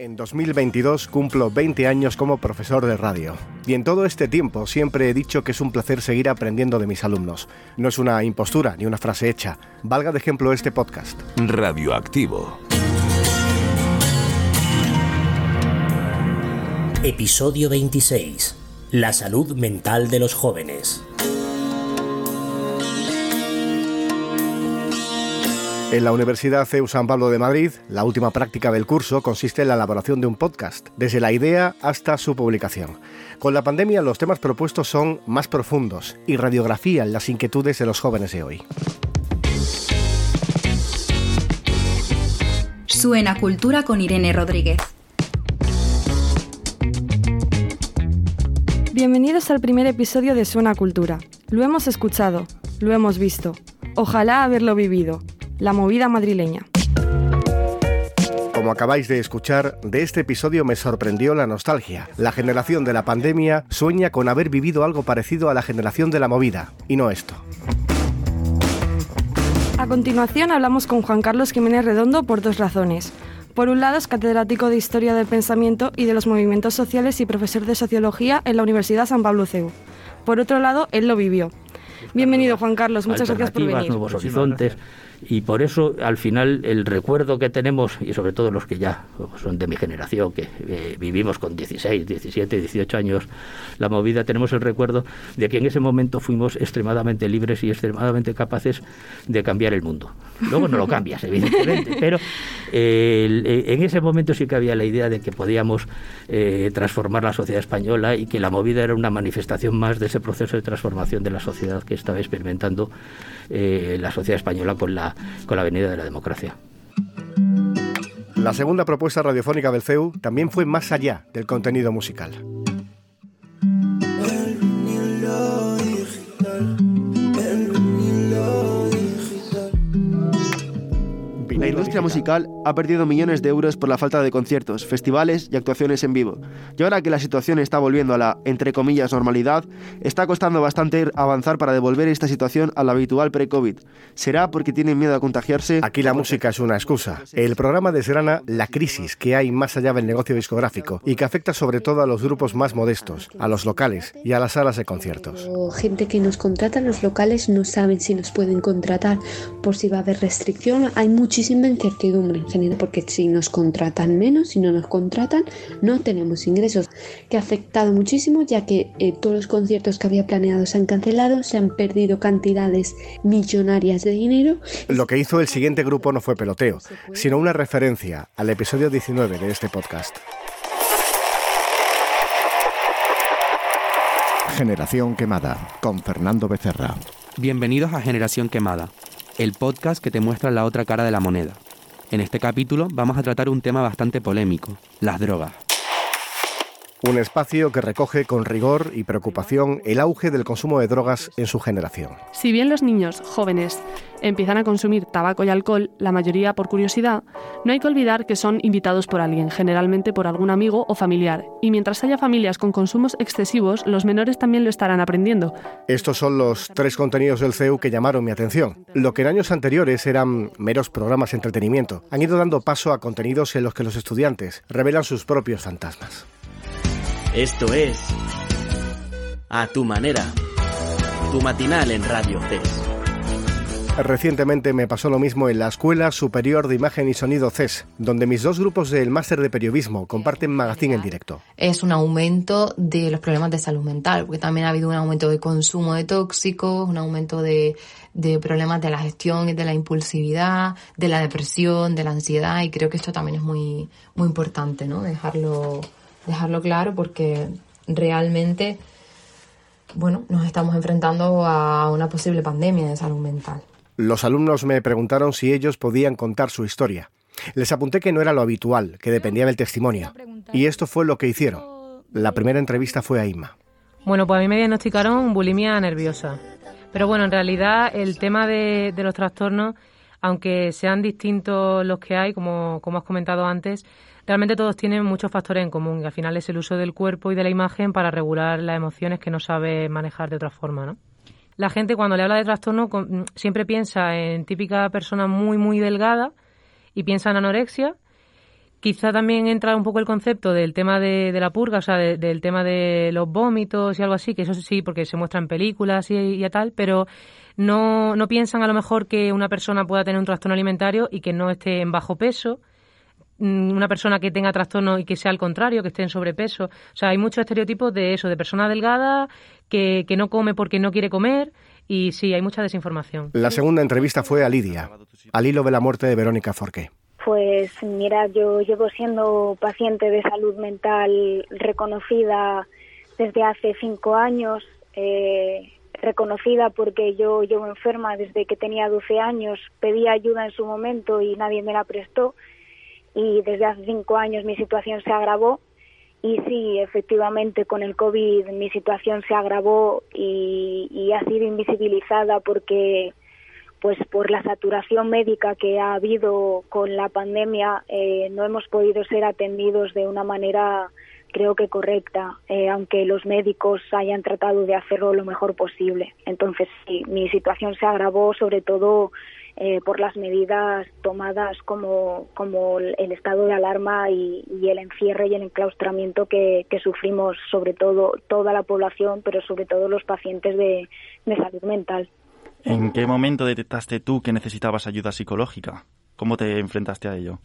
En 2022 cumplo 20 años como profesor de radio. Y en todo este tiempo siempre he dicho que es un placer seguir aprendiendo de mis alumnos. No es una impostura ni una frase hecha. Valga de ejemplo este podcast. Radioactivo. Episodio 26. La salud mental de los jóvenes. En la Universidad CEU San Pablo de Madrid, la última práctica del curso consiste en la elaboración de un podcast, desde la idea hasta su publicación. Con la pandemia los temas propuestos son más profundos y radiografían las inquietudes de los jóvenes de hoy. Suena Cultura con Irene Rodríguez. Bienvenidos al primer episodio de Suena Cultura. Lo hemos escuchado, lo hemos visto. Ojalá haberlo vivido la movida madrileña. Como acabáis de escuchar, de este episodio me sorprendió la nostalgia. La generación de la pandemia sueña con haber vivido algo parecido a la generación de la movida, y no esto. A continuación hablamos con Juan Carlos Jiménez Redondo por dos razones. Por un lado es catedrático de Historia del Pensamiento y de los Movimientos Sociales y profesor de Sociología en la Universidad San Pablo CEU. Por otro lado, él lo vivió. Bienvenido Juan Carlos, muchas gracias por venir. Nuevos horizontes y por eso al final el recuerdo que tenemos y sobre todo los que ya son de mi generación que eh, vivimos con 16, 17, 18 años la movida tenemos el recuerdo de que en ese momento fuimos extremadamente libres y extremadamente capaces de cambiar el mundo. Luego no lo cambias evidentemente pero eh, en ese momento sí que había la idea de que podíamos eh, transformar la sociedad española y que la movida era una manifestación más de ese proceso de transformación de la sociedad que estaba experimentando la sociedad española con la con la venida de la democracia. La segunda propuesta radiofónica del CEU también fue más allá del contenido musical. Industria musical ha perdido millones de euros por la falta de conciertos, festivales y actuaciones en vivo. Y ahora que la situación está volviendo a la, entre comillas, normalidad, está costando bastante avanzar para devolver esta situación a la habitual pre-COVID. ¿Será porque tienen miedo a contagiarse? Aquí la música es una excusa. El programa desgrana la crisis que hay más allá del negocio discográfico y que afecta sobre todo a los grupos más modestos, a los locales y a las salas de conciertos. Gente que nos contrata, los locales no saben si nos pueden contratar por si va a haber restricción. Hay muchísimas incertidumbre general, porque si nos contratan menos, si no nos contratan, no tenemos ingresos, que ha afectado muchísimo, ya que eh, todos los conciertos que había planeado se han cancelado, se han perdido cantidades millonarias de dinero. Lo que hizo el siguiente grupo no fue peloteo, sino una referencia al episodio 19 de este podcast. Generación Quemada, con Fernando Becerra. Bienvenidos a Generación Quemada el podcast que te muestra la otra cara de la moneda. En este capítulo vamos a tratar un tema bastante polémico, las drogas. Un espacio que recoge con rigor y preocupación el auge del consumo de drogas en su generación. Si bien los niños jóvenes empiezan a consumir tabaco y alcohol, la mayoría por curiosidad, no hay que olvidar que son invitados por alguien, generalmente por algún amigo o familiar. Y mientras haya familias con consumos excesivos, los menores también lo estarán aprendiendo. Estos son los tres contenidos del CEU que llamaron mi atención. Lo que en años anteriores eran meros programas de entretenimiento, han ido dando paso a contenidos en los que los estudiantes revelan sus propios fantasmas. Esto es A tu manera, tu matinal en Radio CES. Recientemente me pasó lo mismo en la Escuela Superior de Imagen y Sonido CES, donde mis dos grupos del máster de periodismo comparten magazine en directo. Es un aumento de los problemas de salud mental, porque también ha habido un aumento de consumo de tóxicos, un aumento de, problemas de la gestión y de la impulsividad, de la depresión, de la ansiedad, y creo que esto también es muy, muy importante, ¿no? Dejarlo dejarlo claro porque realmente, bueno, nos estamos enfrentando a una posible pandemia de salud mental. Los alumnos me preguntaron si ellos podían contar su historia. Les apunté que no era lo habitual, que dependía del testimonio. Y esto fue lo que hicieron. La primera entrevista fue a Ima. Bueno, pues a mí me diagnosticaron bulimia nerviosa. Pero bueno, en realidad el tema de, los trastornos, aunque sean distintos los que hay, como, como has comentado antes, Realmente todos tienen muchos factores en común y al final es el uso del cuerpo y de la imagen para regular las emociones que no sabe manejar de otra forma, ¿no? La gente cuando le habla de trastorno siempre piensa en típica persona muy, muy delgada y piensa en anorexia, Quizá también entra un poco el concepto del tema de, la purga, o sea, del tema de los vómitos y algo así, que eso sí, porque se muestra en películas y, y tal, pero no, no piensan a lo mejor que una persona pueda tener un trastorno alimentario y que no esté en bajo peso, mm, una persona que tenga trastorno y que sea al contrario, que esté en sobrepeso. O sea, hay muchos estereotipos de eso, de persona delgada que, que no come porque no quiere comer y sí, hay mucha desinformación. La segunda entrevista fue a Lidia, al hilo de la muerte de Verónica Forqué. Pues mira, yo llevo siendo paciente de salud mental reconocida desde hace cinco años, eh, reconocida porque yo llevo enferma desde que tenía 12 años, pedí ayuda en su momento y nadie me la prestó y desde hace cinco años mi situación se agravó y sí, efectivamente con el COVID mi situación se agravó y, y ha sido invisibilizada porque pues por la saturación médica que ha habido con la pandemia, eh, no hemos podido ser atendidos de una manera creo que correcta, eh, aunque los médicos hayan tratado de hacerlo lo mejor posible. Entonces, mi situación se agravó sobre todo eh, por las medidas tomadas como, como el estado de alarma y, el encierre y el enclaustramiento que, sufrimos sobre todo toda la población, pero sobre todo los pacientes de salud mental. ¿En qué momento detectaste tú que necesitabas ayuda psicológica? ¿Cómo te enfrentaste a ello?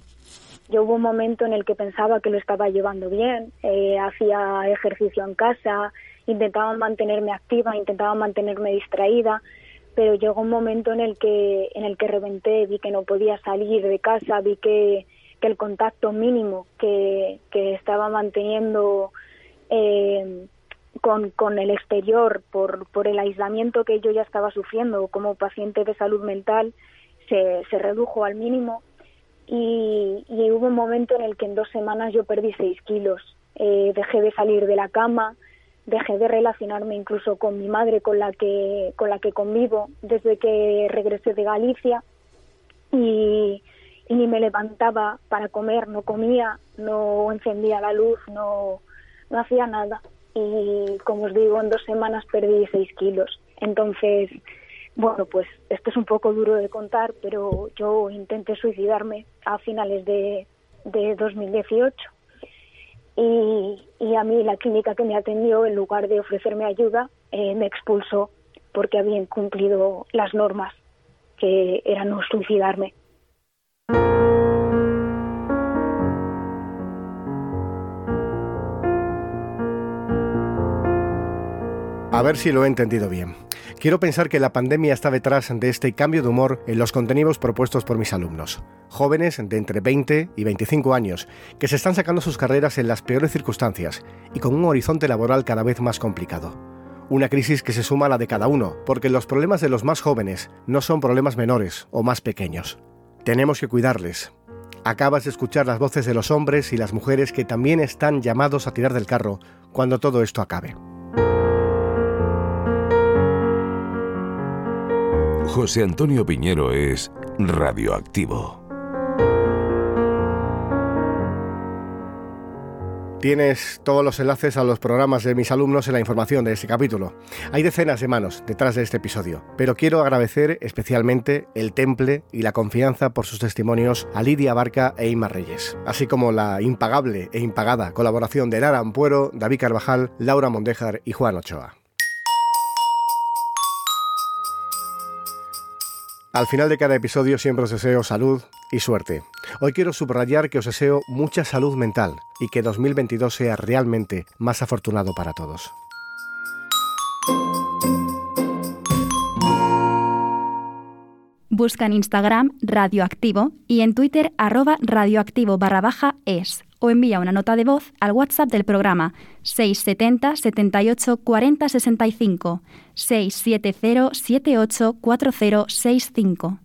Yo hubo un momento en el que pensaba que lo estaba llevando bien, eh, hacía ejercicio en casa, intentaba mantenerme activa, intentaba mantenerme distraída, pero llegó un momento en el que en el que reventé, vi que no podía salir de casa, vi que, el contacto mínimo que, que estaba manteniendo eh, con, con el exterior por, por el aislamiento que yo ya estaba sufriendo como paciente de salud mental se, se redujo al mínimo. Y, y, hubo un momento en el que en dos semanas yo perdí seis kilos. Eh, dejé de salir de la cama, dejé de relacionarme incluso con mi madre con la que, con la que convivo desde que regresé de Galicia. Y, y ni me levantaba para comer, no comía, no encendía la luz, no, no hacía nada y como os digo, en dos semanas perdí seis kilos. Entonces, bueno, pues esto es un poco duro de contar, pero yo intenté suicidarme a finales de, de 2018 y, y a mí la clínica que me atendió, en lugar de ofrecerme ayuda, eh, me expulsó porque había incumplido las normas, que era no suicidarme. Ver si lo he entendido bien. Quiero pensar que la pandemia está detrás de este cambio de humor en los contenidos propuestos por mis alumnos. Jóvenes de entre 20 y 25 años que se están sacando sus carreras en las peores circunstancias y con un horizonte laboral cada vez más complicado. Una crisis que se suma a la de cada uno, porque los problemas de los más jóvenes no son problemas menores o más pequeños. Tenemos que cuidarles. Acabas de escuchar las voces de los hombres y las mujeres que también están llamados a tirar del carro cuando todo esto acabe. José Antonio Piñero es radioactivo. Tienes todos los enlaces a los programas de mis alumnos en la información de este capítulo. Hay decenas de manos detrás de este episodio, pero quiero agradecer especialmente el temple y la confianza por sus testimonios a Lidia Barca e Ima Reyes, así como la impagable e impagada colaboración de Lara Ampuero, David Carvajal, Laura Mondejar y Juan Ochoa. Al final de cada episodio siempre os deseo salud y suerte. Hoy quiero subrayar que os deseo mucha salud mental y que 2022 sea realmente más afortunado para todos. Busca en Instagram radioactivo y en Twitter arroba radioactivo barra baja es o envía una nota de voz al WhatsApp del programa 670 78 40 65 670 78 40 65.